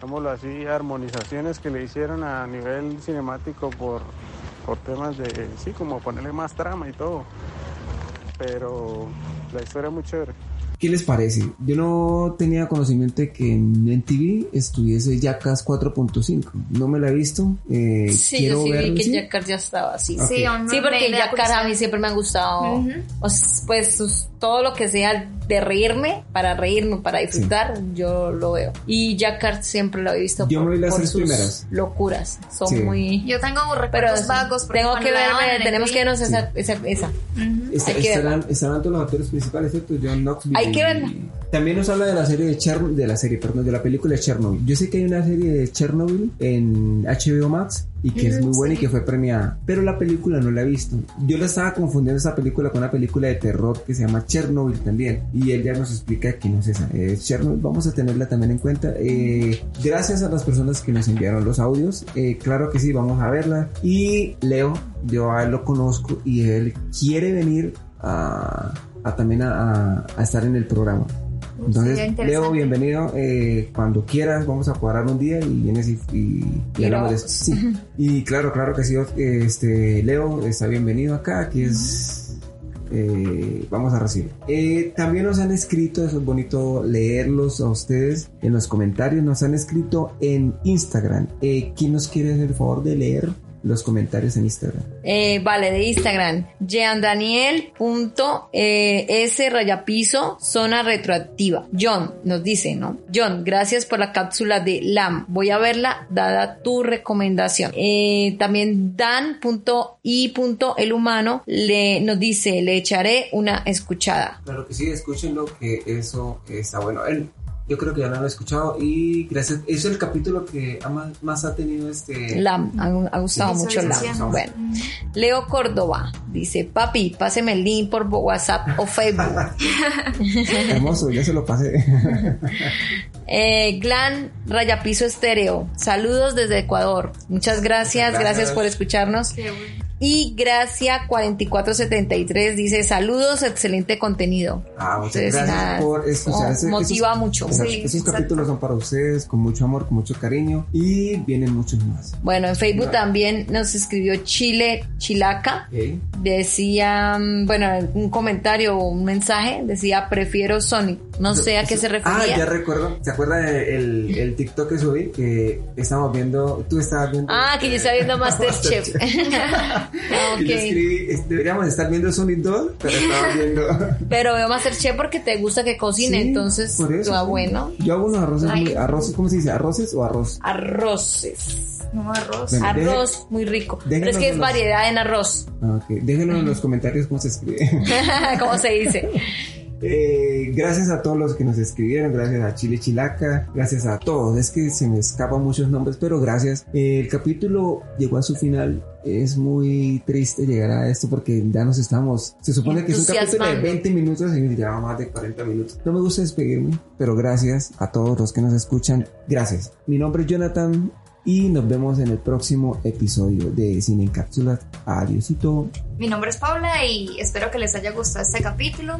digámoslo así, armonizaciones que le hicieron a nivel cinemático por, por temas de, sí, como ponerle más trama y todo. Pero la historia es muy chévere. ¿Qué les parece? Yo no tenía conocimiento de que en NTV estuviese Jackass 4.5. No me la he visto. Eh, Sí, quiero yo sí vi verlo, que ¿sí? Jackass ya estaba así. Sí, Sí, porque Jackass a mí siempre me ha gustado. O pues sus- todo lo que sea de reírme, para reírme, para disfrutar, yo lo veo. Y Jackass siempre lo he visto Yo por, me vi las por tres sus primeras. locuras. Son Sí. muy... Yo tengo Pero recuerdos vagos. tengo que verme, en tenemos que vernos esa, esa, esa. Está- Hay que estarán, estarán todos los actores principales, ¿cierto? John Knoxville. Hay que verla. También nos habla de la serie de Chernobyl, de la serie, perdón, de la película de Chernobyl. Yo sé que hay una serie de Chernobyl en HBO Max y que es muy buena y que fue premiada, pero la película no la he visto. Yo la estaba confundiendo esa película con una película de terror que se llama Chernobyl también y él ya nos explica que no es esa, es Chernobyl. Vamos a tenerla también en cuenta. Eh, gracias a las personas que nos enviaron los audios. Eh, claro que sí, vamos a verla. Y Leo, yo a él lo conozco y él quiere venir a, a también a, a- a estar en el programa. Entonces. Leo, bienvenido. eh, cuando quieras, vamos a cuadrar un día y vienes y, y- y hablamos de esto. Sí. Y claro, claro que sí. Este, Leo está bienvenido acá. Aquí es. eh, vamos a recibir. Eh, también nos han escrito, eso es bonito leerlos a ustedes en los comentarios. Nos han escrito en Instagram. Eh, ¿Quién nos quiere hacer el favor de leer los comentarios en Instagram? Eh, vale, de Instagram. jeandaniel.s rayapiso zona retroactiva. John nos dice, ¿no? John, gracias por la cápsula de LAM. Voy a verla dada tu recomendación. Eh, también dan.i.el humano le, nos dice, le echaré una escuchada. Claro que sí, escúchenlo, que eso está bueno. Él, yo creo que ya lo han escuchado y gracias. Es el capítulo que más, más ha tenido este. LAM, ha, ha gustado Sí, mucho LAM. Bueno, Leo Córdoba dice, papi, páseme el link por WhatsApp o Facebook. *laughs* Hermoso, ya se lo pasé. *laughs* Eh, Glan Rayapiso Estéreo, saludos desde Ecuador. Muchas gracias, Muchas gracias, gracias. por escucharnos. Y Gracia 4473 dice saludos, excelente contenido. Ah, muchas Entonces, gracias nada, por escuchar. oh, ese- motiva esos- mucho. Sí, esos capítulos son para ustedes con mucho amor, con mucho cariño y vienen muchos más. Bueno, en Facebook también nos escribió Chile Chilaca. Decía, mm, bueno, un comentario o un mensaje, decía prefiero Sonic. No sé a qué se refería. Ah, ya recuerdo. ¿Se acuerda del el TikTok que subí? Que estábamos viendo, tú estabas viendo. Ah, que yo estaba viendo *laughs* Masterchef. *laughs* Ah, Y le ok. escribí, es- deberíamos estar viendo Sonic 2, pero estaba viendo. *laughs* Pero veo Masterchef porque te gusta que cocine, Sí, entonces, por eso, bueno. Yo hago unos arroces, Ay. muy, arroces, ¿cómo se dice? ¿Arroces o arroz? Arroces. No, arroz. Bueno, arroz, muy rico. Pero es que es los- variedad en arroz. Ah, ok. Déjenlo en los comentarios cómo se escribe. *laughs* ¿Cómo se dice? *laughs* Eh, gracias a todos los que nos escribieron, gracias a Chile Chilaca, gracias a todos. Es que se me escapan muchos nombres, pero gracias. Eh, el capítulo llegó a su final. Es muy triste llegar a esto porque ya nos estamos. Se supone que es un capítulo de Entusiasmando. 20 minutos y lleva más de 40 minutos. No me gusta despedirme, pero gracias a todos los que nos escuchan. Gracias. Mi nombre es Jonathan y nos vemos en el próximo episodio de Cine en Cápsulas. Adiósito. Mi nombre es Paula y espero que les haya gustado este capítulo.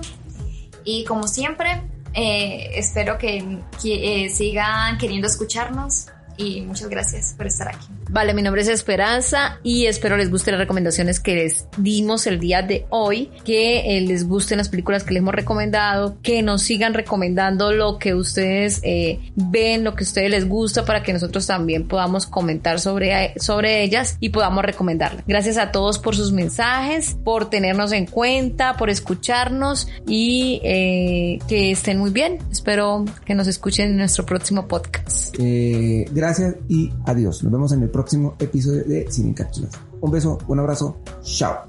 Y como siempre, eh, espero que, eh, sigan queriendo escucharnos y muchas gracias por estar aquí. Vale, mi nombre es Esperanza y espero les gusten las recomendaciones que les dimos el día de hoy, que eh, les gusten las películas que les hemos recomendado, que nos sigan recomendando lo que ustedes eh, ven, lo que a ustedes les gusta para que nosotros también podamos comentar sobre, sobre ellas y podamos recomendarlas. Gracias a todos por sus mensajes, por tenernos en cuenta, por escucharnos y eh, que estén muy bien. Espero que nos escuchen en nuestro próximo podcast. Eh, gracias y adiós. Nos vemos en el próximo próximo episodio de Cine en Cápsulas. Un beso, un abrazo, chao.